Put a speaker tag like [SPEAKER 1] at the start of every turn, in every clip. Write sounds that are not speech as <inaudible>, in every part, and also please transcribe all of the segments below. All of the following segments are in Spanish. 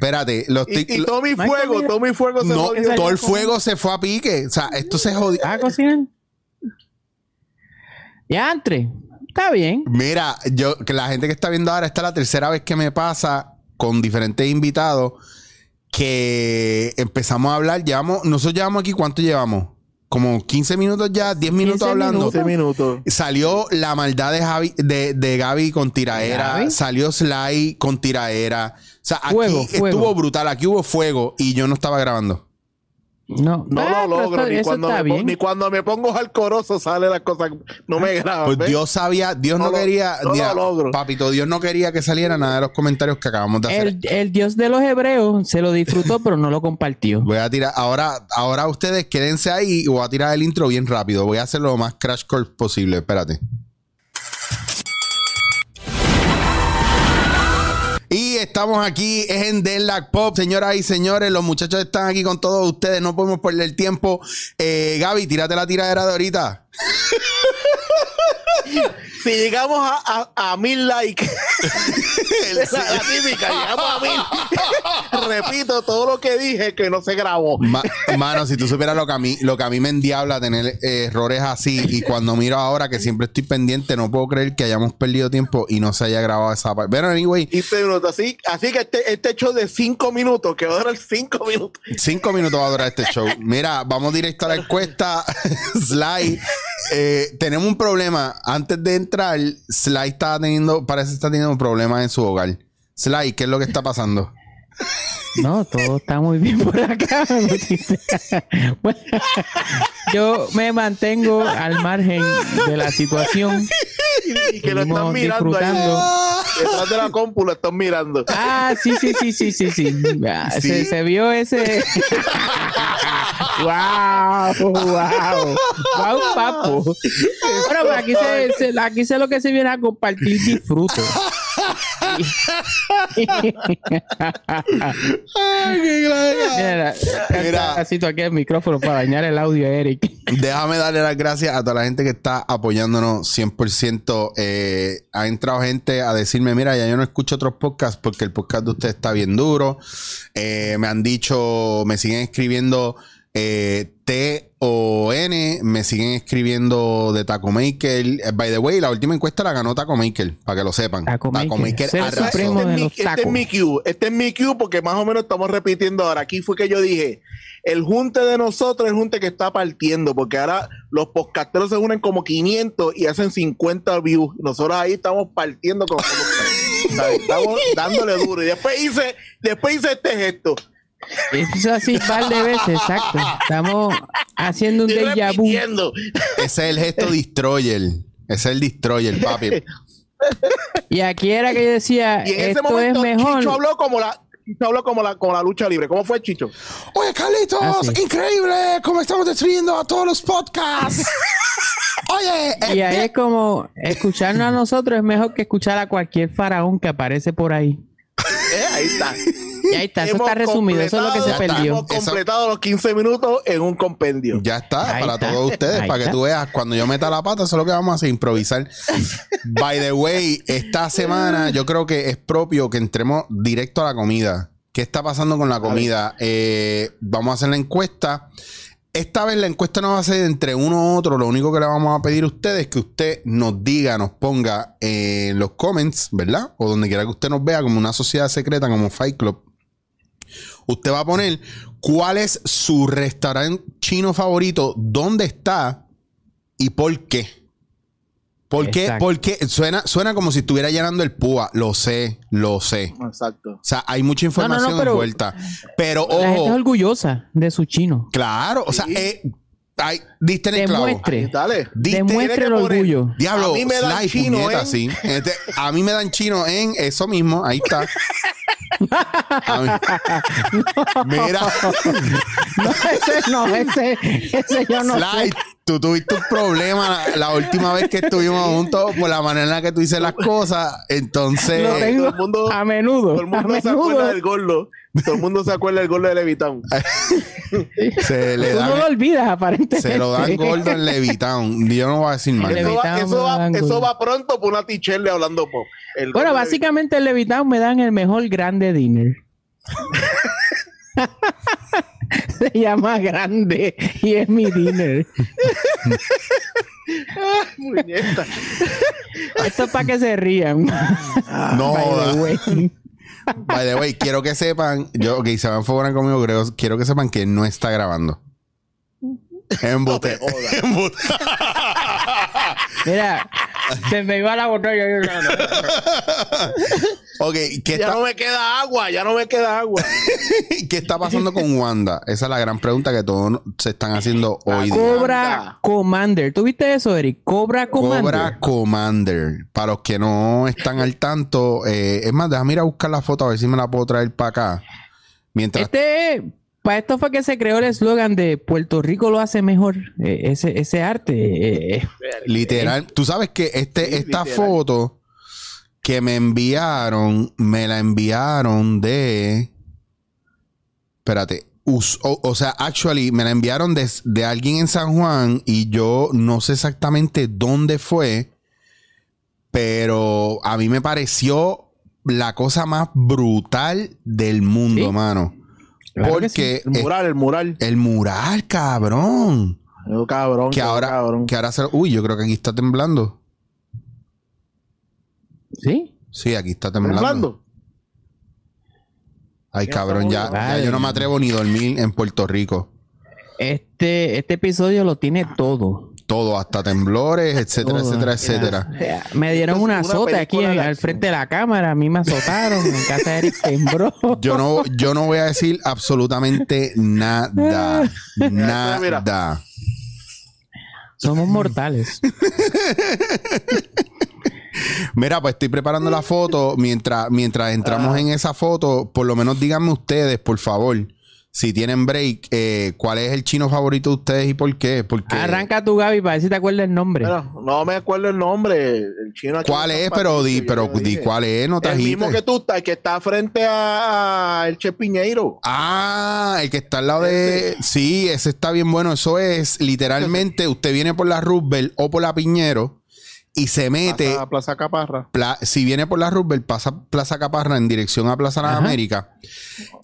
[SPEAKER 1] espérate. Los
[SPEAKER 2] Y,
[SPEAKER 1] tic-
[SPEAKER 2] y todo mi fuego, todo mi fuego se
[SPEAKER 1] no,
[SPEAKER 2] jodió.
[SPEAKER 1] todo el fuego se fue a pique. O sea, esto se jodió.
[SPEAKER 3] ¿Ah, cocinar? Ya, entre. Está bien.
[SPEAKER 1] Mira, yo, que la gente que está viendo ahora, esta es la tercera vez que me pasa con diferentes invitados que empezamos a hablar. Llevamos, nosotros llevamos aquí, ¿cuánto llevamos? Como 15 minutos ya, 10 minutos
[SPEAKER 3] 15
[SPEAKER 1] hablando.
[SPEAKER 3] minutos.
[SPEAKER 2] 12 minutos.
[SPEAKER 1] Salió la maldad de, Javi, de, de Gaby con tiraera.
[SPEAKER 3] Gaby.
[SPEAKER 1] Salió Sly con tiraera. O sea, aquí
[SPEAKER 3] Fuego, fuego.
[SPEAKER 1] estuvo brutal. Aquí hubo fuego y yo no estaba grabando.
[SPEAKER 3] No,
[SPEAKER 2] No
[SPEAKER 3] Ah,
[SPEAKER 2] lo logro,
[SPEAKER 3] eso-
[SPEAKER 2] ni
[SPEAKER 3] eso
[SPEAKER 2] cuando, me, pon-
[SPEAKER 3] bien.
[SPEAKER 2] ni cuando me pongo alcoroso sale las cosas, no me graban.
[SPEAKER 1] Pues
[SPEAKER 2] ¿ves?
[SPEAKER 1] Dios sabía, Dios no,
[SPEAKER 2] No lo-
[SPEAKER 1] quería,
[SPEAKER 2] no lo logro.
[SPEAKER 1] papito, Dios no quería que saliera nada de los comentarios que acabamos de hacer.
[SPEAKER 3] El, el Dios de los hebreos se lo disfrutó, <laughs> pero no lo compartió.
[SPEAKER 1] Voy a tirar, ahora, ahora ustedes quédense ahí y voy a tirar el intro bien rápido. Voy a hacerlo lo más crash course posible. Espérate. Estamos aquí en Denlac Pop, señoras y señores. Los muchachos están aquí con todos ustedes. No podemos perder tiempo. Eh, Gaby, tírate la tiradera de ahorita. <laughs>
[SPEAKER 2] Si llegamos a, a, a mil likes, es <laughs> la, la típica, llegamos a mil. <laughs> Repito todo lo que dije que no se grabó.
[SPEAKER 1] Ma- mano, si tú supieras lo que a mí, lo que a mí me endiabla tener eh, errores así y cuando miro ahora que siempre estoy pendiente, no puedo creer que hayamos perdido tiempo y no se haya grabado esa parte. Pero anyway,
[SPEAKER 2] 15 minutos. Así, así que este, este hecho de 5 minutos, que va a durar 5 minutos.
[SPEAKER 1] cinco minutos va a durar este show. Mira, vamos directo a la encuesta. <laughs> Sly, eh, tenemos un problema. Antes de entrar, Sly está teniendo, parece que está teniendo un problema en su hogar. Sly, ¿qué es lo que está pasando?
[SPEAKER 3] No, todo está muy bien por acá. Bueno, <laughs> yo me mantengo al margen de la situación.
[SPEAKER 2] Y <laughs> que lo están mirando ahí.
[SPEAKER 3] disfrutando.
[SPEAKER 2] Detrás de la compu lo están mirando.
[SPEAKER 3] Ah, sí, sí, sí, sí, sí, sí. Ah,
[SPEAKER 1] Sí.
[SPEAKER 3] Se, se vio ese. <laughs> wow, wow, wow, papo. Bueno, pues aquí se, se- aquí se lo que se viene a compartir disfruto. Mira,
[SPEAKER 1] Mira.
[SPEAKER 3] casi aquí el micrófono para dañar el audio Eric.
[SPEAKER 1] Déjame darle las gracias a toda la gente que está apoyándonos 100%. Eh, ha entrado gente a decirme, mira, ya yo no escucho otros podcasts porque el podcast de usted está bien duro. Eh, me han dicho, me siguen escribiendo eh, T o N, me siguen escribiendo de Taco Maker. Eh, by the way, la última encuesta la ganó Taco Maker, para que lo sepan.
[SPEAKER 3] Taco Maker. Ser
[SPEAKER 1] arrasó.
[SPEAKER 3] supremo.
[SPEAKER 2] Este es,
[SPEAKER 3] de
[SPEAKER 2] mi,
[SPEAKER 3] los
[SPEAKER 2] este es mi cue. Este es mi cue porque más o menos estamos repitiendo ahora. Aquí fue que yo dije, el junte de nosotros es el junte que está partiendo porque ahora los podcasteros se unen como 500 y hacen 50 views. Nosotros ahí estamos partiendo como... <laughs> estamos dándole duro. Y después hice, después hice este gesto.
[SPEAKER 3] Eso así un par de veces, exacto. Estamos haciendo un déjà vu.
[SPEAKER 1] Ese es el gesto Destroyer. Ese es el Destroyer, papi.
[SPEAKER 3] Y aquí era que yo decía,
[SPEAKER 2] Y en ese momento
[SPEAKER 3] es mejor.
[SPEAKER 2] Chicho habló como la... Chicho habló como la, como la lucha libre. ¿Cómo fue Chicho?
[SPEAKER 1] Oye, Carlitos,
[SPEAKER 3] Ah, sí.
[SPEAKER 1] increíble cómo estamos destruyendo a todos los podcasts. Oye, eh,
[SPEAKER 3] Y ahí es como escucharnos a nosotros es mejor que escuchar a cualquier faraón que aparece por ahí.
[SPEAKER 2] Eh, ahí está.
[SPEAKER 3] Y ahí está, eso
[SPEAKER 2] Hemos
[SPEAKER 3] está resumido, eso es lo que se perdió.
[SPEAKER 2] Hemos completado los 15 minutos en un compendio.
[SPEAKER 1] ya está,
[SPEAKER 3] Ahí
[SPEAKER 1] para
[SPEAKER 3] está.
[SPEAKER 1] todos ustedes,
[SPEAKER 3] Ahí
[SPEAKER 1] para que tú veas, cuando yo meta la pata, eso es lo que vamos a hacer, improvisar. By the way, esta semana yo creo que es propio que entremos directo a la comida. ¿Qué está pasando con la comida? Eh, vamos a hacer la encuesta. Esta vez la encuesta no va a ser entre uno u otro. Lo único que le vamos a pedir a ustedes es que usted nos diga, nos ponga en los comments, ¿verdad? O donde quiera que usted nos vea, como una sociedad secreta, como Fight Club. Usted va a poner cuál es su restaurante chino favorito, dónde está y por qué. ¿Por qué?
[SPEAKER 3] Exacto.
[SPEAKER 1] Porque suena, suena como si estuviera llenando el púa. Lo sé, lo sé.
[SPEAKER 2] Exacto.
[SPEAKER 1] O sea, hay mucha
[SPEAKER 3] no,
[SPEAKER 1] información
[SPEAKER 3] pero-
[SPEAKER 1] envuelta. Pero
[SPEAKER 3] La gente es
[SPEAKER 1] ojo,
[SPEAKER 3] orgullosa de su chino.
[SPEAKER 1] claro, o sea,
[SPEAKER 2] Sí.
[SPEAKER 1] eh, ay, diste en el clavo.
[SPEAKER 3] Demuestre,
[SPEAKER 2] Dale.
[SPEAKER 1] Diste-
[SPEAKER 3] demuestre el
[SPEAKER 2] poner-
[SPEAKER 3] orgullo.
[SPEAKER 1] Diablo,
[SPEAKER 2] A mí me dan
[SPEAKER 1] Sly,
[SPEAKER 2] chino
[SPEAKER 1] puñeta,
[SPEAKER 2] en-
[SPEAKER 1] sí. Este, a mí me dan chino en eso mismo, ahí está. <laughs> A mí- Mira, <laughs>
[SPEAKER 3] No, ese no, ese, ese yo no
[SPEAKER 1] Sly,
[SPEAKER 3] sé.
[SPEAKER 1] Tú tuviste un problema la, la última vez que estuvimos juntos por la manera en la que tú dices las cosas. Entonces,
[SPEAKER 3] Lo tengo
[SPEAKER 2] todo el mundo-
[SPEAKER 3] a menudo.
[SPEAKER 2] Todo el
[SPEAKER 3] a
[SPEAKER 2] mundo se acuerda del gordo. Todo el mundo se acuerda del gordo de Levitown. <laughs>
[SPEAKER 1] se le
[SPEAKER 3] Tú no lo
[SPEAKER 1] dan,
[SPEAKER 3] olvidas, aparentemente.
[SPEAKER 1] se lo dan gordo en Levitown. Yo no voy a decir más.
[SPEAKER 2] Eso va, eso, va,
[SPEAKER 3] dan
[SPEAKER 2] eso
[SPEAKER 3] gordo.
[SPEAKER 2] va pronto por una tichelle hablando pop. El
[SPEAKER 3] Bueno, básicamente en Levitown me dan el mejor grande dinner. <laughs> <laughs> Se llama grande y es mi dinner. <laughs>
[SPEAKER 2] Muñeca.
[SPEAKER 3] Esto es para que se rían.
[SPEAKER 1] No,
[SPEAKER 3] By the
[SPEAKER 1] da.
[SPEAKER 3] way.
[SPEAKER 1] by the way, quiero que sepan, yo, que se van a enfocar conmigo, creo, quiero que sepan que no está grabando. <laughs> Embuste.
[SPEAKER 2] No te jodas.
[SPEAKER 1] Embuste.
[SPEAKER 3] Mira, se me iba la botella.
[SPEAKER 1] Ok, ¿qué
[SPEAKER 2] Ya
[SPEAKER 1] está,
[SPEAKER 2] no me queda agua, ya no me queda agua. <laughs>
[SPEAKER 1] ¿qué está pasando con Wanda? Esa es la gran pregunta que todos se están haciendo hoy día.
[SPEAKER 3] Cobra Commander. ¿Tú viste eso, Eric? Cobra Commander.
[SPEAKER 1] Cobra Commander. Para los que no están al tanto, eh, es más, déjame ir a buscar la foto a ver si me la puedo traer para acá. Mientras
[SPEAKER 3] Este, para esto fue que se creó el eslogan de Puerto Rico lo hace mejor. Eh, ese, ese arte. eh, eh,
[SPEAKER 1] Literal. Tú sabes que este,
[SPEAKER 2] Sí,
[SPEAKER 1] esta
[SPEAKER 2] literal.
[SPEAKER 1] foto que me enviaron, me la enviaron de. Espérate. us- o, o sea, actually, me la enviaron de, de alguien en San Juan y yo no sé exactamente dónde fue, pero a mí me pareció la cosa más brutal del mundo,
[SPEAKER 3] Sí.
[SPEAKER 1] mano.
[SPEAKER 3] claro que sí.
[SPEAKER 1] Porque
[SPEAKER 2] El mural, el mural.
[SPEAKER 1] el mural, cabrón.
[SPEAKER 2] Cabrón.
[SPEAKER 1] Que ahora,
[SPEAKER 2] cabrón.
[SPEAKER 1] que ahora se. Uy, yo creo que aquí está temblando.
[SPEAKER 3] Sí.
[SPEAKER 1] Sí, aquí está temblando.
[SPEAKER 2] Temblando.
[SPEAKER 1] Ay, cabrón, ya, yo no me atrevo ni dormir en Puerto Rico.
[SPEAKER 3] Este, este episodio lo tiene todo.
[SPEAKER 1] Todo, hasta temblores, etcétera,
[SPEAKER 3] Todo.
[SPEAKER 1] etcétera, etcétera.
[SPEAKER 3] Me dieron
[SPEAKER 2] una
[SPEAKER 3] azote aquí al frente de la cámara. A mí me azotaron. en casa de Eric tembló.
[SPEAKER 1] Yo no, yo no voy a decir absolutamente nada. <laughs> Nada.
[SPEAKER 3] Somos mortales. <laughs>
[SPEAKER 1] Mira, pues estoy preparando la foto. Mientras, mientras entramos
[SPEAKER 2] Ah.
[SPEAKER 1] en esa foto, por lo menos díganme ustedes, por favor, si tienen break, eh, ¿cuál es el chino favorito de ustedes y por qué? Porque,
[SPEAKER 3] Arranca tu Gaby para ver si te acuerdas el nombre.
[SPEAKER 2] Mira, no me acuerdo el nombre. El chino aquí
[SPEAKER 1] ¿Cuál es? Pero di, pero di cuál es, no
[SPEAKER 2] El
[SPEAKER 1] trajiste.
[SPEAKER 2] mismo que tú estás, que está frente a, a el Che Piñeiro.
[SPEAKER 1] Ah, el que está al lado de. Sí, ese está bien bueno. Eso es literalmente: usted viene por la Roosevelt o por la Piñero y se mete.
[SPEAKER 2] Plaza, Plaza Caparra.
[SPEAKER 1] pla- si viene por la Roosevelt, pasa Plaza Caparra en dirección a Plaza Las
[SPEAKER 3] Ajá.
[SPEAKER 1] Américas.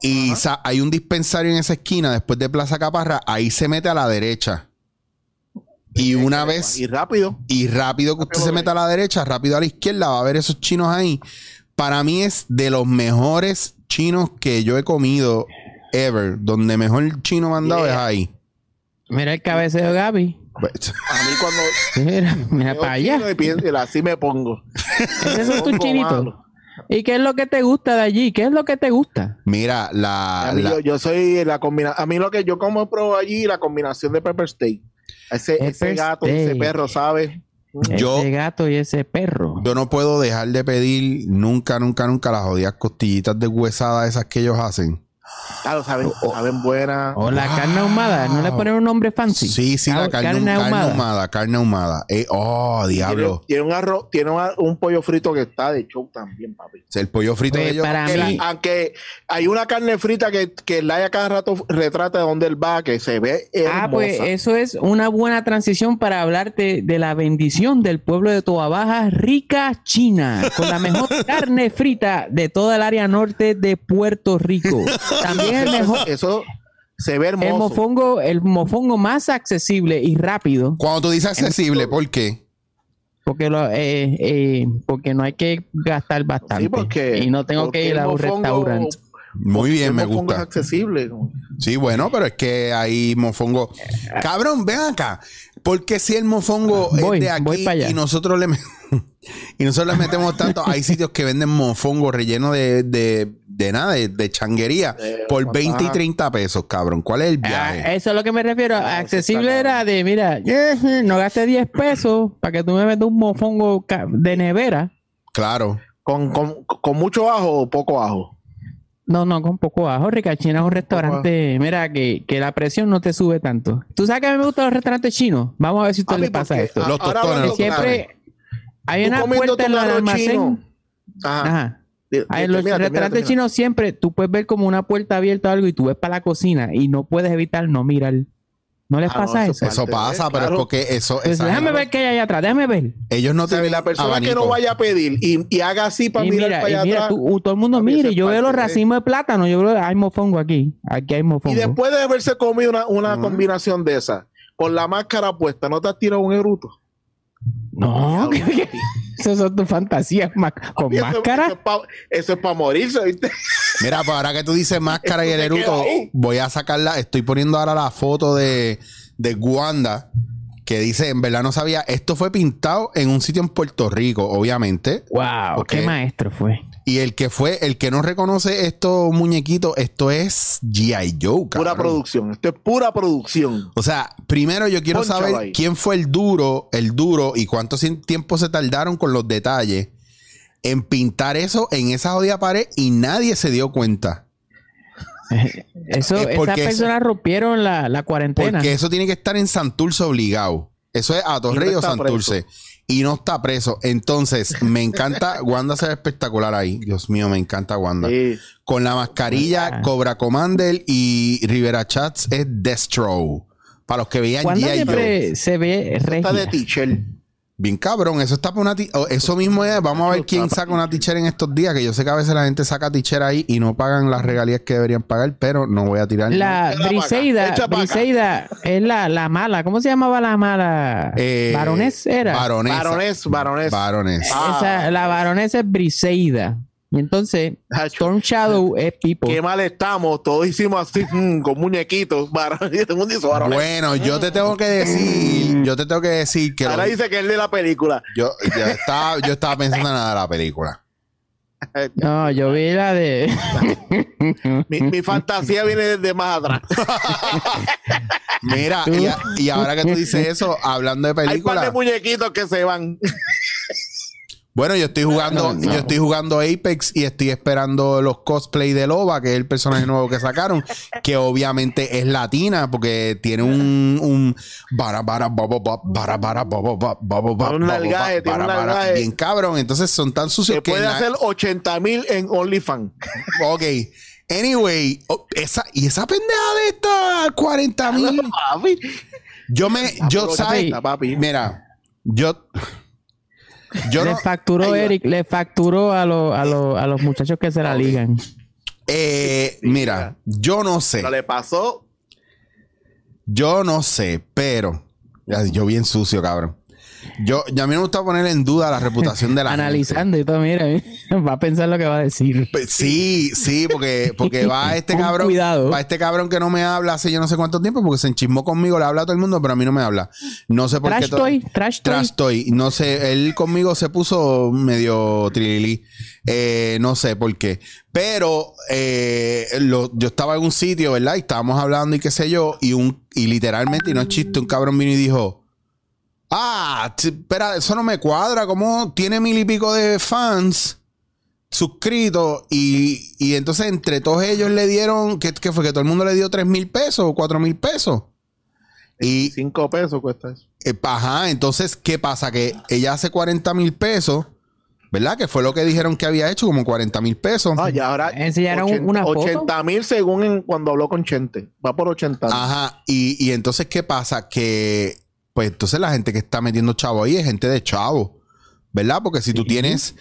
[SPEAKER 1] Y sa- hay un dispensario en esa esquina después de Plaza Caparra. Ahí se mete a la derecha. Y una vez.
[SPEAKER 2] Y rápido.
[SPEAKER 1] Y rápido que usted
[SPEAKER 2] Rápido
[SPEAKER 1] se meta a la derecha, rápido a la izquierda, va a ver esos chinos ahí. Para mí es de los mejores chinos que yo he comido ever. Donde mejor chino mandado
[SPEAKER 2] Yeah.
[SPEAKER 1] es ahí.
[SPEAKER 3] Mira el cabeceo de Gaby.
[SPEAKER 2] A mí cuando <laughs>
[SPEAKER 3] Mira, mira para allá.
[SPEAKER 2] chino y pienso, así me pongo.
[SPEAKER 3] Esos son tus
[SPEAKER 2] Pongo
[SPEAKER 3] chinitos.
[SPEAKER 2] malo.
[SPEAKER 3] ¿Y qué es lo que te gusta de allí? ¿Qué es lo que te gusta?
[SPEAKER 1] Mira, la,
[SPEAKER 2] A mí,
[SPEAKER 1] la-
[SPEAKER 2] yo, yo soy la combinación. A mí lo que yo como pruebo allí, la combinación de pepper steak. Ese, ese gato, ese
[SPEAKER 3] steak.
[SPEAKER 2] perro, ¿sabes?
[SPEAKER 1] Yo-
[SPEAKER 3] ese gato y ese perro.
[SPEAKER 1] yo no puedo dejar de pedir nunca, nunca, nunca las jodidas costillitas de huesada esas que ellos hacen.
[SPEAKER 2] Claro, saben,
[SPEAKER 3] Oh,
[SPEAKER 2] saben buena.
[SPEAKER 3] O la
[SPEAKER 1] Wow.
[SPEAKER 3] carne ahumada. ¿No le ponen un nombre fancy?
[SPEAKER 1] Sí, sí, la
[SPEAKER 3] Car-
[SPEAKER 1] carne, carne ahumada. carne ahumada. Eh, oh, diablo.
[SPEAKER 2] tiene un arroz, tiene un, un pollo frito que está de show también, papi.
[SPEAKER 1] El pollo frito
[SPEAKER 3] Pues
[SPEAKER 1] de ellos.
[SPEAKER 3] para
[SPEAKER 2] la-
[SPEAKER 3] mí,
[SPEAKER 2] aunque hay una carne frita que, que el Laia cada rato retrata de dónde él va, que se ve hermosa.
[SPEAKER 3] Ah, pues eso es una buena transición para hablarte de la bendición del pueblo de Toa Baja, rica China, con la mejor <laughs> carne frita de toda el área norte de Puerto Rico. <laughs> También el mejor,
[SPEAKER 2] Eso se ve
[SPEAKER 3] el
[SPEAKER 2] hermoso.
[SPEAKER 3] mofongo, el mofongo más accesible y rápido,
[SPEAKER 1] Cuando tú dices accesible, ¿por qué?
[SPEAKER 3] porque lo, eh, eh, porque no hay que gastar bastante
[SPEAKER 2] Sí, porque,
[SPEAKER 3] y no tengo
[SPEAKER 2] porque
[SPEAKER 3] que ir
[SPEAKER 2] el
[SPEAKER 3] a un
[SPEAKER 2] mofongo-
[SPEAKER 3] restaurante.
[SPEAKER 1] Muy bien,
[SPEAKER 2] el
[SPEAKER 1] me
[SPEAKER 2] mofongo
[SPEAKER 1] gusta.
[SPEAKER 2] Es accesible.
[SPEAKER 1] Sí, bueno, pero es que ahí mofongo. Cabrón, ven acá. Porque si el mofongo
[SPEAKER 3] Voy,
[SPEAKER 1] es de aquí y nosotros le <laughs> y nosotros le metemos tanto, hay sitios que venden mofongo relleno de, de, de nada, de, de changuería,
[SPEAKER 2] Eh,
[SPEAKER 1] por 20 y
[SPEAKER 2] ajá.
[SPEAKER 1] 30 pesos, cabrón. ¿Cuál es el
[SPEAKER 3] Ah,
[SPEAKER 1] viaje?
[SPEAKER 3] eso es lo que me refiero.
[SPEAKER 2] Ah,
[SPEAKER 3] Accesible
[SPEAKER 2] está
[SPEAKER 3] era de, mira, eh, no gasté 10 pesos para que tú me metas un mofongo de nevera.
[SPEAKER 1] Claro.
[SPEAKER 2] Con, con, con mucho ajo o poco ajo.
[SPEAKER 3] No, no, con poco ajo. Ricachina es un restaurante, mira, que, que la presión no te sube tanto. ¿Tú sabes que a mí me gustan los restaurantes chinos? Vamos a ver si a usted le pasa esto.
[SPEAKER 1] Los tostones,
[SPEAKER 3] Siempre hay una puerta en el almacén.
[SPEAKER 2] chino. Ajá.
[SPEAKER 3] Ajá. Ah, en los
[SPEAKER 2] termina,
[SPEAKER 3] restaurantes
[SPEAKER 2] termina.
[SPEAKER 3] chinos siempre tú puedes ver como una puerta abierta o algo y tú ves para la cocina y no puedes evitar no mirar. ¿No les
[SPEAKER 2] Ah,
[SPEAKER 3] pasa
[SPEAKER 2] no, eso
[SPEAKER 3] eso?
[SPEAKER 2] pasa.
[SPEAKER 1] Pero
[SPEAKER 2] claro.
[SPEAKER 1] es porque eso.
[SPEAKER 3] Pues déjame ver qué hay allá atrás, déjame ver.
[SPEAKER 1] Ellos no
[SPEAKER 2] O sea,
[SPEAKER 1] tienen
[SPEAKER 2] la persona que
[SPEAKER 1] abanico.
[SPEAKER 2] no vaya a pedir y, y haga así para
[SPEAKER 3] Y
[SPEAKER 2] mirar
[SPEAKER 3] mira,
[SPEAKER 2] para
[SPEAKER 3] y
[SPEAKER 2] allá
[SPEAKER 3] mira,
[SPEAKER 2] atrás.
[SPEAKER 3] tú- todo el mundo mire, yo veo los racimos de plátano, yo veo, hay mofongo aquí, aquí hay mofongo.
[SPEAKER 2] Y después de haberse comido una, combinación de esas, con la máscara puesta, ¿no te has tirado un eruto?
[SPEAKER 3] No, esas son tus fantasías ma- con
[SPEAKER 2] eso-
[SPEAKER 3] máscara.
[SPEAKER 2] Eso, es pa- eso es para morirse, ¿viste?
[SPEAKER 1] Mira, pues ahora que tú dices <laughs> máscara y el eruto, voy a sacarla. Estoy poniendo ahora la foto de, de Wanda que dice: En verdad no sabía. Esto fue pintado en un sitio en Puerto Rico, obviamente.
[SPEAKER 3] Wow, qué maestro fue.
[SPEAKER 1] Y el que fue, el que no reconoce estos muñequitos, esto es G.I. Joe,
[SPEAKER 2] Pura producción. Esto es pura producción.
[SPEAKER 1] O sea, primero yo quiero saber
[SPEAKER 2] ahí.
[SPEAKER 1] quién fue el duro, el duro y cuánto tiempo se tardaron con los detalles en pintar eso en esa jodida pared y nadie se dio cuenta. <laughs>
[SPEAKER 3] Eso,
[SPEAKER 1] Es
[SPEAKER 3] esas
[SPEAKER 1] eso-
[SPEAKER 3] personas rompieron la, la cuarentena.
[SPEAKER 1] Porque eso tiene que estar en Santurce obligado. Eso es a Torrey o Santurce. Y no está preso. Entonces, me encanta. Wanda se ve espectacular ahí. Dios mío, me encanta Wanda.
[SPEAKER 2] Sí.
[SPEAKER 1] Con la mascarilla,
[SPEAKER 3] Ah.
[SPEAKER 1] Cobra Commander y Rivera Chats es Destro. Para los que veían. Joe.
[SPEAKER 3] siempre se ve
[SPEAKER 2] Está de
[SPEAKER 3] regia.
[SPEAKER 2] teacher.
[SPEAKER 1] Bien cabrón, eso está para una oh, Eso mismo es, vamos a ver quién saca una tichera en estos días, que yo sé que a veces la gente saca tichera ahí y no pagan las regalías que deberían pagar, pero no voy a tirar.
[SPEAKER 3] La Briseida. Briseida es la, la mala. ¿Cómo se llamaba la mala?
[SPEAKER 1] Eh,
[SPEAKER 3] Baronés era.
[SPEAKER 1] Baronesa.
[SPEAKER 2] Varones, varones.
[SPEAKER 1] Varones.
[SPEAKER 2] Ah.
[SPEAKER 3] Esa- la baronesa es Briseida. Y entonces,
[SPEAKER 2] Hacho,
[SPEAKER 3] Storm Shadow es Pipo.
[SPEAKER 2] Qué mal estamos. Todos hicimos así, <laughs> mm, con muñequitos.
[SPEAKER 1] Bueno, yo te tengo que decir, yo te tengo que decir que
[SPEAKER 2] Ahora
[SPEAKER 1] lo-
[SPEAKER 2] dice que es de la película.
[SPEAKER 1] yo, yo estaba, yo estaba pensando en nada de la película. <laughs>
[SPEAKER 3] No, yo vi la de. <laughs>
[SPEAKER 2] Mi, mi fantasía viene desde más atrás.
[SPEAKER 1] Mira, y, a- y ahora que tú dices eso, hablando de
[SPEAKER 2] Hay par de
[SPEAKER 1] película,
[SPEAKER 2] muñequitos que se van.
[SPEAKER 1] Bueno, yo estoy jugando,
[SPEAKER 3] No, no.
[SPEAKER 1] yo estoy jugando Apex y estoy esperando los cosplay de Loba, que es el personaje nuevo que sacaron, que obviamente es latina, porque tiene un, un bara, bara, bien cabrón. Entonces son tan sucios que
[SPEAKER 2] puede hacer 80 mil en OnlyFans. <laughs>
[SPEAKER 1] Ok. Anyway, oh, esa, y esa pendeja de esta 40 mil. Yo me, yo sabes, mira, yo, yo
[SPEAKER 3] le
[SPEAKER 1] no,
[SPEAKER 3] facturó
[SPEAKER 2] Ay,
[SPEAKER 3] Eric, le facturó a, los a, los a los muchachos que se la ligan.
[SPEAKER 1] eh, mira, yo no sé,
[SPEAKER 2] Pero le pasó.
[SPEAKER 1] yo no sé, pero, yo bien sucio, cabrón. Yo, ya a mí me gusta poner en duda la reputación de la gente.
[SPEAKER 3] Analizando y todo, mira, va a pensar lo que va a decir.
[SPEAKER 1] Sí, sí, porque, porque va <laughs> este cabrón.
[SPEAKER 3] cuidado.
[SPEAKER 1] Va este cabrón que no me habla hace yo no sé cuánto tiempo, porque se enchismó conmigo, le habla a todo el mundo, pero a mí no me habla. No sé por
[SPEAKER 3] Trash
[SPEAKER 1] qué. to-
[SPEAKER 3] Toy, Trash Toy.
[SPEAKER 1] Trash Toy. No sé, él conmigo se puso medio trilili. Eh, no sé por qué. Pero eh, lo- yo estaba en un sitio, ¿verdad? Y estábamos hablando y qué sé yo. Y un y literalmente, y no es chiste, un cabrón vino y dijo. Ah, espera, eso no me cuadra. ¿Cómo tiene mil y pico de fans suscritos? Y, y entonces entre todos ellos le dieron, ¿qué, qué fue? Que todo el mundo le dio tres mil pesos o cuatro mil pesos. Y,
[SPEAKER 2] 5 pesos cuesta eso.
[SPEAKER 1] eh, ajá, entonces, ¿qué pasa? Que ella hace 40 mil pesos, ¿verdad? Que fue lo que dijeron que había hecho, como 40 mil pesos.
[SPEAKER 2] Ah, ya ahora.
[SPEAKER 3] Enseñaron una foto.
[SPEAKER 2] 80 mil según en- cuando habló con Chente. Va por 80 mil.
[SPEAKER 1] Ajá, y, y entonces, ¿qué pasa? Que, pues entonces la gente que está metiendo chavo ahí es gente de chavo, ¿verdad? Porque si tú tienes,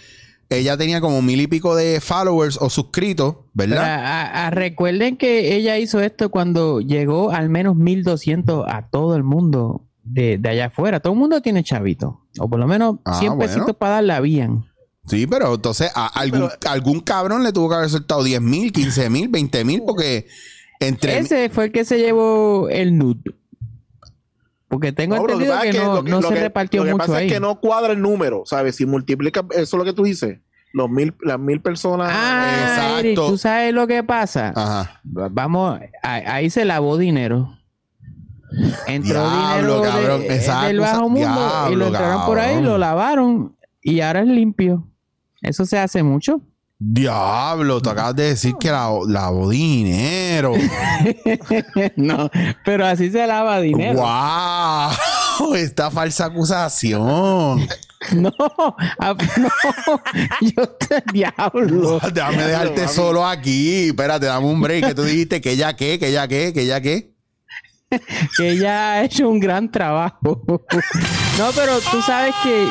[SPEAKER 1] ella tenía como mil y pico de followers o suscritos, ¿verdad?
[SPEAKER 3] a- a- a- recuerden que ella hizo esto cuando llegó al menos 1200 a todo el mundo de, de allá afuera. Todo el mundo tiene chavito. O por lo menos
[SPEAKER 1] Ah,
[SPEAKER 3] 100
[SPEAKER 1] bueno.
[SPEAKER 3] pesitos para dar la habían.
[SPEAKER 1] Sí, pero entonces a algún,
[SPEAKER 2] pero-
[SPEAKER 1] algún cabrón le tuvo que haber soltado 10 mil, 15 mil, 20 mil, porque entre...
[SPEAKER 3] Ese fue el que se llevó el nude. Porque tengo
[SPEAKER 2] No,
[SPEAKER 3] entendido que, no,
[SPEAKER 2] que-
[SPEAKER 3] se
[SPEAKER 2] que-
[SPEAKER 3] repartió
[SPEAKER 2] lo que
[SPEAKER 3] mucho
[SPEAKER 2] pasa
[SPEAKER 3] ahí.
[SPEAKER 2] es que no cuadra el número, ¿sabes? Si multiplica, eso es lo que tú dices. Los mil, las mil personas.
[SPEAKER 3] Ah,
[SPEAKER 1] Exacto.
[SPEAKER 3] Eric, ¿tú sabes lo que pasa?
[SPEAKER 1] Ajá.
[SPEAKER 3] Vamos, ahí se lavó dinero. Entró
[SPEAKER 1] Diablo,
[SPEAKER 3] dinero de-
[SPEAKER 1] cabrón,
[SPEAKER 3] del
[SPEAKER 1] cosa-
[SPEAKER 3] bajo mundo y lo entraron por ahí, lo lavaron y ahora es limpio. Eso se hace mucho.
[SPEAKER 1] Diablo, tú acabas de decir que la, lavó dinero. <laughs>
[SPEAKER 3] no, pero así se lava dinero.
[SPEAKER 1] ¡Wow! <laughs> Esta falsa acusación.
[SPEAKER 3] No, no, yo te diablo.
[SPEAKER 1] Déjame dejarte
[SPEAKER 2] mami.
[SPEAKER 1] solo aquí. Espérate, dame un break. Que tú dijiste que ya qué, que ya qué, que ya qué.
[SPEAKER 3] que ella ha hecho un gran trabajo. no, pero tú sabes que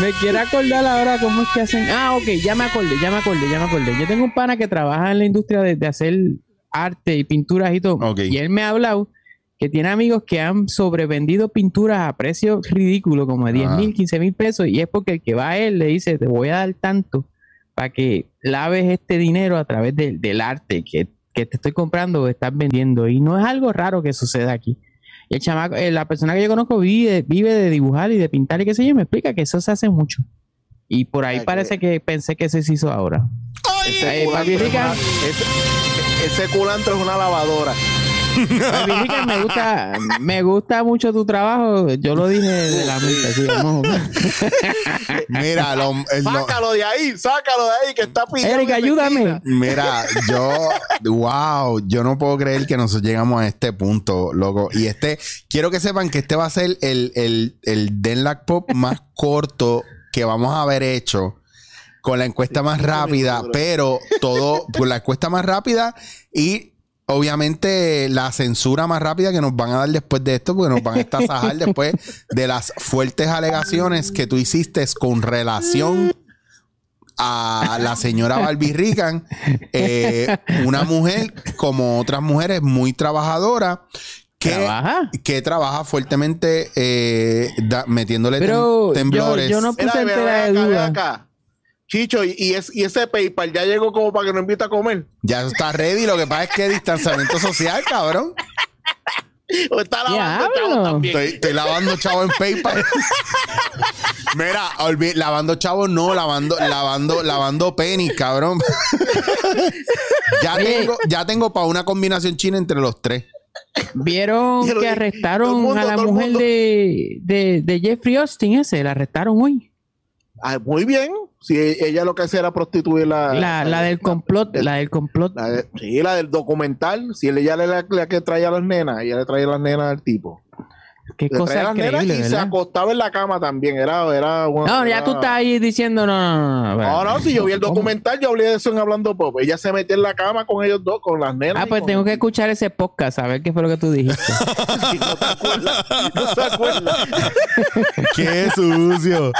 [SPEAKER 3] me quiero acordar ahora cómo es que hacen. Ah, ok, ya me acordé, ya me acordé, ya me acordé. Yo tengo un pana que trabaja en la industria de, de hacer arte y pinturas y todo.
[SPEAKER 1] Ok.
[SPEAKER 3] Y él me ha hablado que tiene amigos que han sobrevendido pinturas a precios ridículos, como de 10
[SPEAKER 1] Ah.
[SPEAKER 3] mil, 15 mil pesos. Y es porque el que va a él le dice: Te voy a dar tanto para que laves este dinero a través del- del arte que, que te estoy comprando o estás vendiendo. Y no es algo raro que suceda aquí. Y el chamaco, eh, la persona que yo conozco vive, vive de dibujar y de pintar y qué sé yo, me explica que eso se hace mucho. Y por ahí
[SPEAKER 2] Ay,
[SPEAKER 3] parece que pensé que eso se hizo ahora.
[SPEAKER 2] Ese
[SPEAKER 3] Eh,
[SPEAKER 2] ese- ese culantro es una lavadora.
[SPEAKER 3] Me gusta, me gusta mucho tu trabajo. Yo lo dije de la vamos. <laughs>
[SPEAKER 1] Mira, lo- el- lo-
[SPEAKER 2] Sácalo de ahí, sácalo de ahí, que está pillado.
[SPEAKER 3] Erika, ayúdame.
[SPEAKER 1] Mira, yo, wow, yo no puedo creer que nosotros llegamos a este punto, loco. Y este, quiero que sepan que este va a ser el, el, el Denlac Pop más corto que vamos a haber hecho con la encuesta más rápida, pero todo por la encuesta más rápida y obviamente la censura más rápida que nos van a dar después de esto, porque nos van a estasajar <laughs> después de las fuertes alegaciones que tú hiciste con relación a la señora Barbie Rican, eh, una mujer como otras mujeres muy trabajadora que
[SPEAKER 3] ¿Trabaja?
[SPEAKER 1] que trabaja fuertemente eh, da- metiéndole
[SPEAKER 3] Pero
[SPEAKER 1] tem- temblores.
[SPEAKER 3] yo, yo no puse
[SPEAKER 2] mira,
[SPEAKER 3] de duda.
[SPEAKER 2] acá. Chicho, y, y es- y ese PayPal ya llegó como para que nos invite a comer.
[SPEAKER 1] Ya está ready. Lo que pasa es que distanciamiento social, cabrón.
[SPEAKER 2] O está lavando también.
[SPEAKER 1] Estoy, estoy lavando chavo en PayPal. Mira, olvi- lavando chavo no, lavando, lavando, lavando penny, cabrón. ya tengo, ya tengo para una combinación china entre los tres.
[SPEAKER 3] ¿Vieron que arrestaron
[SPEAKER 2] mundo,
[SPEAKER 3] a la mujer de, de, de Jeffrey Austin ese? La arrestaron hoy.
[SPEAKER 2] Ah, muy bien. Si ella lo que hacía era prostituir la.
[SPEAKER 3] La, la del complot, la del complot.
[SPEAKER 2] la de- sí, la del documental. Si ella le la, la que traía a las nenas, ella le traía las nenas al tipo.
[SPEAKER 3] Qué
[SPEAKER 2] Le traía
[SPEAKER 3] cosa
[SPEAKER 2] las nenas y se acostaba en la cama también. Era, era una-
[SPEAKER 3] No, ya
[SPEAKER 2] era-
[SPEAKER 3] tú estás ahí diciendo no, no, no. no,
[SPEAKER 2] No, no, si yo vi el
[SPEAKER 3] ¿Cómo?
[SPEAKER 2] documental, yo hablé de eso en Hablando Pop. Ella se metía en la cama con ellos dos, con las nenas.
[SPEAKER 3] Ah, pues tengo que escuchar ese podcast a ver qué fue lo que tú dijiste. <laughs>
[SPEAKER 2] Si no te acuerdas, no se acuerda. <laughs>
[SPEAKER 1] ¡Qué sucio!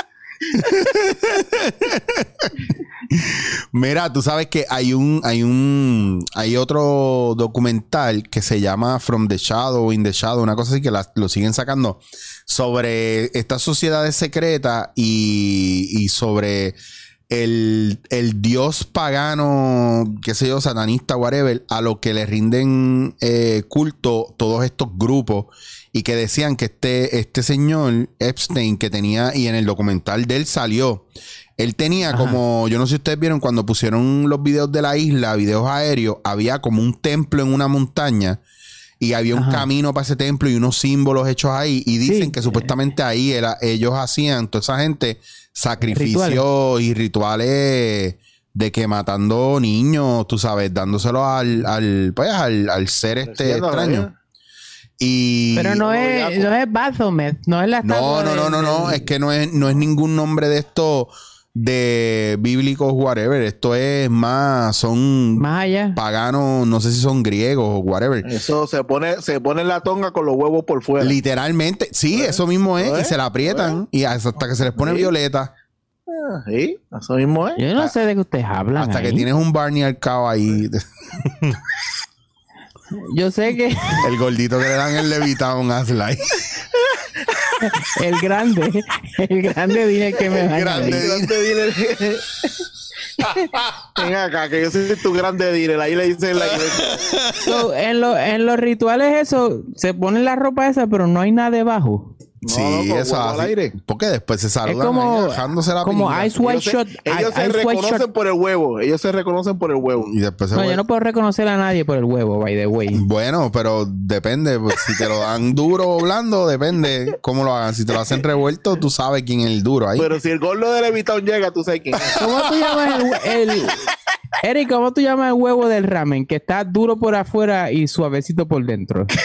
[SPEAKER 1] Mira, tú sabes que hay un, hay un, hay otro documental que se llama From the Shadow, In the Shadow, una cosa así que lo siguen sacando sobre estas sociedades secretas y, y sobre el, el dios pagano, qué sé yo, satanista, whatever, a lo que le rinden eh, culto todos estos grupos y que decían que este, este señor Epstein que tenía, y en el documental de él salió, él tenía
[SPEAKER 3] Ajá.
[SPEAKER 1] como, yo no sé si ustedes vieron cuando pusieron los videos de la isla, videos aéreos, había como un templo en una montaña y había un camino para ese templo y unos símbolos hechos ahí y dicen
[SPEAKER 3] Sí.
[SPEAKER 1] que supuestamente ahí era, ellos hacían, toda esa gente, sacrificios y rituales de que matando niños, tú sabes, dándoselo al, al, pues, al, al ser este extraño. Y
[SPEAKER 3] Pero no es, no es Baphomet, no es la
[SPEAKER 1] no, no, no, no, no, es que no es, no es ningún nombre de esto de bíblicos, whatever. Esto es más, son
[SPEAKER 3] Más allá.
[SPEAKER 1] paganos, no sé si son griegos o whatever.
[SPEAKER 2] Eso se pone, se pone en la tonga con los huevos por fuera.
[SPEAKER 1] Literalmente, sí, eso mismo es, y
[SPEAKER 2] ¿Eh?
[SPEAKER 1] se la aprietan y hasta que se les pone
[SPEAKER 2] Sí.
[SPEAKER 1] violeta,
[SPEAKER 2] Ah, Sí, eso mismo es.
[SPEAKER 3] Yo no sé de qué ustedes hablan.
[SPEAKER 1] hasta que tienes un Barney al cabo ahí, <laughs>
[SPEAKER 3] Yo sé que <laughs>
[SPEAKER 1] el gordito que le dan el levitado a Sly. <laughs>
[SPEAKER 3] el grande, el grande dile que me da.
[SPEAKER 1] Grande.
[SPEAKER 2] Grande dealer. Ven acá, que yo soy tu grande dealer. Ahí le dicen la iglesia.
[SPEAKER 3] So, en, lo- en los rituales eso, se pone la ropa esa, pero no hay nada debajo.
[SPEAKER 2] No,
[SPEAKER 1] sí,
[SPEAKER 2] loco,
[SPEAKER 1] eso
[SPEAKER 2] al aire.
[SPEAKER 1] Porque después se saludan
[SPEAKER 3] Es como,
[SPEAKER 1] dejándose la
[SPEAKER 3] como. Ice White
[SPEAKER 2] Ellos se,
[SPEAKER 3] Shot.
[SPEAKER 2] ellos se
[SPEAKER 3] Ice
[SPEAKER 2] reconocen
[SPEAKER 3] Shot.
[SPEAKER 2] por el huevo. Ellos se reconocen por el huevo.
[SPEAKER 1] Y después se
[SPEAKER 3] No, yo no puedo reconocer a nadie por el huevo, by the way.
[SPEAKER 1] Bueno, pero depende. pues, si te lo dan duro o blando, depende cómo lo hagan. Si te lo hacen revuelto, tú sabes quién es el duro ahí.
[SPEAKER 2] Pero si el gordo de Levitown llega, tú sabes quién es. <laughs>
[SPEAKER 3] ¿Cómo tú llamas el, el- <laughs> Eric, ¿cómo tú llamas el huevo del ramen? Que está duro por afuera y suavecito por dentro. <laughs>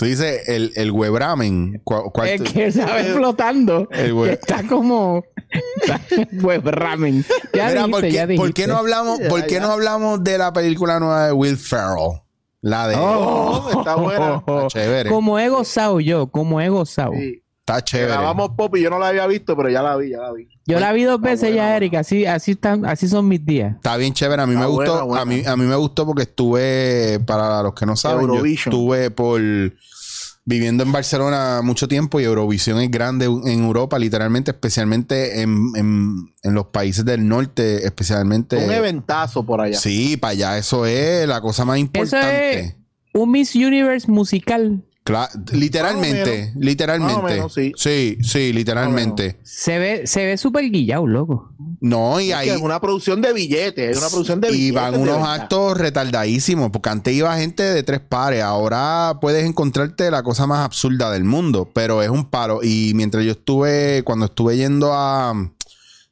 [SPEAKER 1] Tú dices el, el huebramen. ¿Cuál, cuál
[SPEAKER 3] El que sabe flotando.
[SPEAKER 1] El
[SPEAKER 3] que
[SPEAKER 1] hue-
[SPEAKER 3] está como pues <laughs> ramen. Ya
[SPEAKER 1] Mira,
[SPEAKER 3] dijiste,
[SPEAKER 1] ¿por, qué,
[SPEAKER 3] ya
[SPEAKER 1] por qué
[SPEAKER 3] dijiste.
[SPEAKER 1] no hablamos, por qué no hablamos de la película nueva de Will Ferrell? La de
[SPEAKER 2] Oh, está buena. <laughs>
[SPEAKER 1] Está chévere.
[SPEAKER 3] Como he gozado yo, como he gozado.
[SPEAKER 2] Sí.
[SPEAKER 1] Está chévere.
[SPEAKER 2] Grabamos Pop y yo no la había visto, pero ya la vi, ya la vi.
[SPEAKER 3] Yo la vi dos
[SPEAKER 2] Está
[SPEAKER 3] veces
[SPEAKER 2] buena,
[SPEAKER 3] ya, Erika. Así, así, están, así son mis días.
[SPEAKER 1] Está bien chévere. A mí
[SPEAKER 2] Está
[SPEAKER 1] me gustó.
[SPEAKER 2] buena.
[SPEAKER 1] A, mí, a mí me gustó porque estuve, para los que no saben, yo estuve por viviendo en Barcelona mucho tiempo y Eurovisión es grande en Europa, literalmente, especialmente en, en- en los países del norte, especialmente.
[SPEAKER 2] Un eventazo por allá.
[SPEAKER 1] Sí, para allá eso es la cosa más importante.
[SPEAKER 3] es- Un Miss Universe musical.
[SPEAKER 1] Cla- literalmente,
[SPEAKER 2] Más o
[SPEAKER 1] literalmente.
[SPEAKER 2] Más o menos, sí.
[SPEAKER 1] sí, sí, literalmente.
[SPEAKER 3] Se ve, se ve súper guillado, loco.
[SPEAKER 1] No, y
[SPEAKER 2] Es
[SPEAKER 1] ahí.
[SPEAKER 2] es una producción de billetes, es una producción de billetes.
[SPEAKER 1] Y van unos actos retardadísimos, porque antes iba gente de tres pares, ahora puedes encontrarte la cosa más absurda del mundo, pero es un paro. Y mientras yo estuve, cuando estuve yendo a,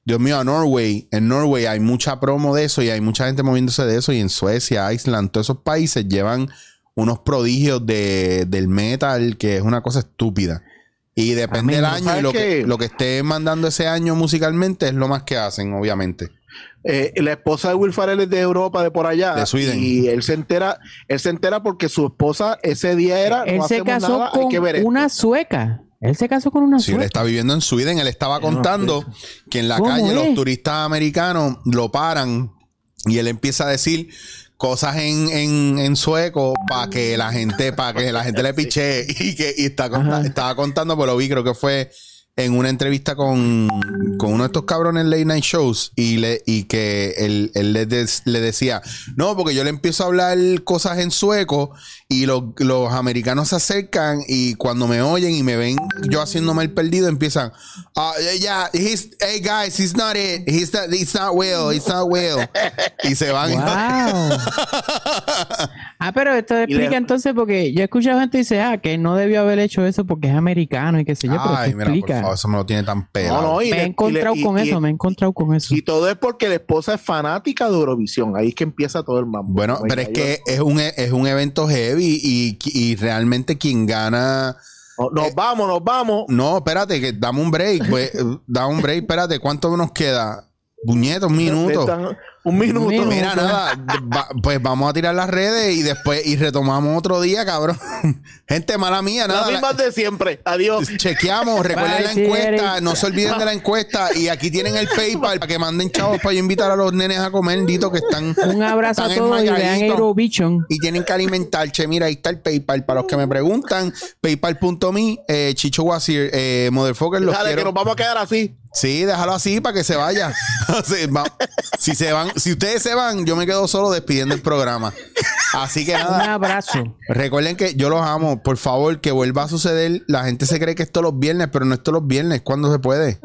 [SPEAKER 1] Dios mío, a Norway, en Norway hay mucha promo de eso y hay mucha gente moviéndose de eso, y en Suecia, Island, todos esos países llevan unos prodigios de, del metal, que es una cosa estúpida. Y depende del año y
[SPEAKER 2] ¿Sabes
[SPEAKER 1] lo que,
[SPEAKER 2] qué?
[SPEAKER 1] lo que esté mandando ese año musicalmente es lo más que hacen, obviamente.
[SPEAKER 2] Eh, la esposa de Will Ferrell es de Europa, de por allá.
[SPEAKER 1] De Sweden.
[SPEAKER 2] Y él se entera, él se entera porque su esposa ese día era.
[SPEAKER 3] Él
[SPEAKER 2] no
[SPEAKER 3] se
[SPEAKER 2] hacemos
[SPEAKER 3] casó
[SPEAKER 2] nada, hay
[SPEAKER 3] con
[SPEAKER 2] que ver esto".
[SPEAKER 3] una sueca. Él se casó con una
[SPEAKER 1] Si él
[SPEAKER 3] sueca.
[SPEAKER 1] está viviendo en Sweden, él estaba
[SPEAKER 3] no
[SPEAKER 1] contando que en la
[SPEAKER 3] ¿Cómo
[SPEAKER 1] calle los turistas americanos lo paran y él empieza a decir cosas en, en, en sueco para que la gente, para que la gente le <laughs> piche y que y está estaba contando, pero lo vi, creo que fue en una entrevista con, con uno de estos cabrones late night shows y le y que él, él le, des- le decía, no, porque yo le empiezo a hablar cosas en sueco y los, los americanos se acercan y cuando me oyen y me ven yo haciéndome el perdido empiezan, ah, yeah, he's, hey guys, he's not it, he's not, he's not Will, he's not Will. Y se van.
[SPEAKER 3] Wow. <laughs> ah, pero esto explica entonces porque yo he escuchado gente que dice, ah, que no debió haber hecho eso porque es americano y qué sé yo, pero
[SPEAKER 1] Ay,
[SPEAKER 3] esto
[SPEAKER 1] mira, por
[SPEAKER 3] explica.
[SPEAKER 1] Eso me lo tiene tan
[SPEAKER 2] No,
[SPEAKER 1] pelado.
[SPEAKER 2] no, y
[SPEAKER 3] me
[SPEAKER 2] le-
[SPEAKER 3] he encontrado
[SPEAKER 2] y
[SPEAKER 3] con
[SPEAKER 2] y-
[SPEAKER 3] eso,
[SPEAKER 2] y-
[SPEAKER 3] me he encontrado con eso.
[SPEAKER 2] Y todo es porque la esposa es fanática de Eurovisión. Ahí es que empieza todo el mambo.
[SPEAKER 1] Bueno, pero es
[SPEAKER 2] yo-
[SPEAKER 1] que es un, es un evento heavy y, y realmente quien gana.
[SPEAKER 2] No- Nos vamos, nos vamos.
[SPEAKER 1] No, espérate, que dame un break. Pues, eh, dame un break, espérate, ¿cuánto nos queda? Puñetos, un minuto.
[SPEAKER 2] Un minuto.
[SPEAKER 3] Un minuto.
[SPEAKER 1] Mira, nada, va- pues vamos a tirar las redes y después y retomamos otro día, cabrón. <laughs> Gente, mala mía,
[SPEAKER 2] Las
[SPEAKER 1] nada.
[SPEAKER 2] mismas de siempre. Adiós.
[SPEAKER 1] Chequeamos, recuerden
[SPEAKER 3] Bye,
[SPEAKER 1] la encuesta,
[SPEAKER 3] Eric.
[SPEAKER 1] no se olviden de la encuesta y aquí tienen el PayPal para que manden chavos para yo invitar a los nenes a comer, dito que están
[SPEAKER 3] Un abrazo a
[SPEAKER 1] están
[SPEAKER 3] todos y vean
[SPEAKER 1] enmayaditos
[SPEAKER 3] Eurovision.
[SPEAKER 1] y tienen que alimentar. Che, mira, ahí está el PayPal. Para los que me preguntan, paypal.me, eh, Chicho Wasir, eh, Motherfucker, los
[SPEAKER 2] Dale, que
[SPEAKER 1] quiero.
[SPEAKER 2] nos vamos a quedar así.
[SPEAKER 1] Sí, déjalo así para que se vaya. <laughs> Sí, va- si se van, si ustedes se van, yo me quedo solo despidiendo el programa. Así que
[SPEAKER 3] Un
[SPEAKER 1] nada,
[SPEAKER 3] abrazo.
[SPEAKER 1] recuerden que yo los amo. Por favor, que vuelva a suceder. La gente se cree que esto los viernes, pero no esto los viernes. ¿Cuándo se puede?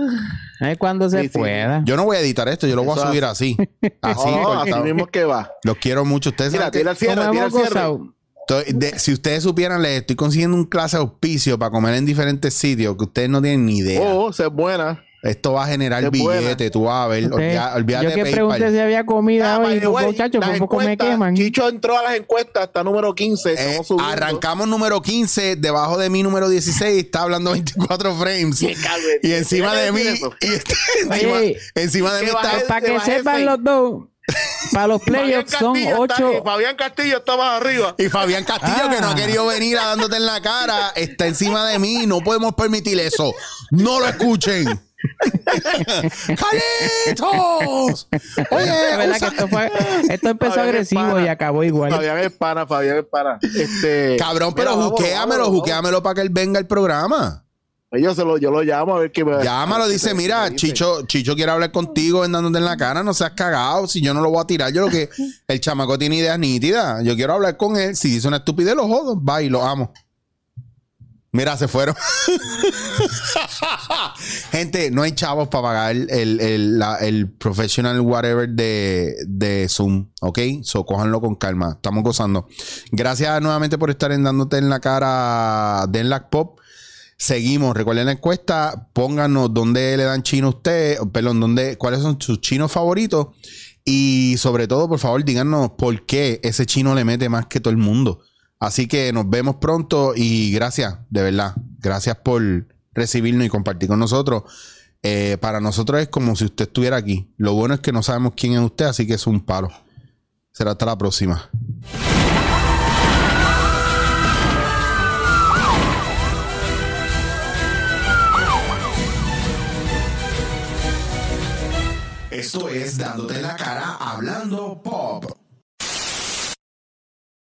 [SPEAKER 3] Es cuando se
[SPEAKER 2] Sí, sí.
[SPEAKER 3] pueda.
[SPEAKER 1] Yo no voy a editar esto, yo lo voy a subir así. <laughs> Así, cortado.
[SPEAKER 2] mismo que va.
[SPEAKER 1] Los quiero mucho. Ustedes
[SPEAKER 2] Mira,
[SPEAKER 1] saben que-
[SPEAKER 2] tira tira
[SPEAKER 3] gozado.
[SPEAKER 1] Estoy- de- si ustedes supieran, les estoy consiguiendo un clase de auspicio para comer en diferentes sitios que ustedes no tienen ni idea.
[SPEAKER 2] Oh, se es buena.
[SPEAKER 1] Esto va a generar
[SPEAKER 2] Qué buena.
[SPEAKER 1] billete, tú vas a ver. Olvida- olvídate
[SPEAKER 3] yo
[SPEAKER 1] de
[SPEAKER 3] que
[SPEAKER 1] PayPal.
[SPEAKER 3] pregunté si había comida
[SPEAKER 2] Ah,
[SPEAKER 3] hoy, muchachos, por poco me queman.
[SPEAKER 2] Chicho entró a las encuestas, está número 15.
[SPEAKER 1] Eh, arrancamos número 15, debajo de mi número 16, está hablando 24 frames.
[SPEAKER 2] Qué cabrón.
[SPEAKER 1] y encima de mí, y está <laughs> encima,
[SPEAKER 3] Oye,
[SPEAKER 1] encima de mí está.
[SPEAKER 3] Para
[SPEAKER 2] se
[SPEAKER 3] que sepan los dos, para los <laughs>
[SPEAKER 2] Fabián
[SPEAKER 3] playoffs son
[SPEAKER 2] Castillo está
[SPEAKER 3] ocho.
[SPEAKER 2] aquí, Fabián Castillo está más arriba.
[SPEAKER 1] Y Fabián Castillo, que no ha
[SPEAKER 3] Ah.
[SPEAKER 1] querido venir a dándote en la cara, está encima de mí. No podemos permitir eso. No lo escuchen. <laughs> ¡Calitos! Oye,
[SPEAKER 3] Es verdad que esto, fue, esto empezó
[SPEAKER 2] Fabián
[SPEAKER 3] agresivo y acabó igual.
[SPEAKER 2] Fabián es pana, Fabián es pana. Este,
[SPEAKER 1] cabrón, pero
[SPEAKER 2] mira,
[SPEAKER 1] juquéamelo, juquéamelo para que él venga al programa.
[SPEAKER 2] Yo, se lo, yo lo llamo a ver qué me
[SPEAKER 1] Llámalo, dice,
[SPEAKER 2] te-
[SPEAKER 1] mira,
[SPEAKER 2] dice.
[SPEAKER 1] Chicho, Chicho quiere hablar contigo en dándote en la cara, no seas cagado, si yo no lo voy a tirar, yo lo que, el chamaco tiene ideas nítidas, yo quiero hablar con él, si dice una estupidez, lo jodo, va y lo amo. Mira, se fueron. Gente, no hay chavos para pagar el, el, el, professional whatever de, de Zoom, ¿ok? So, cójanlo con calma. Estamos gozando. Gracias nuevamente por estar en dándote en la cara de Enlac Pop. Seguimos. Recuerden la encuesta. Pónganos dónde le dan chino a usted. Perdón, dónde, cuáles son sus chinos favoritos. Y sobre todo, por favor, díganos por qué ese chino le mete más que todo el mundo. Así que nos vemos pronto y gracias, de verdad. Gracias por recibirnos y compartir con nosotros. eh, para nosotros es como si usted estuviera aquí. Lo bueno es que no sabemos quién es usted, así que es un palo. Será hasta la próxima. Esto es Dándote la cara hablando por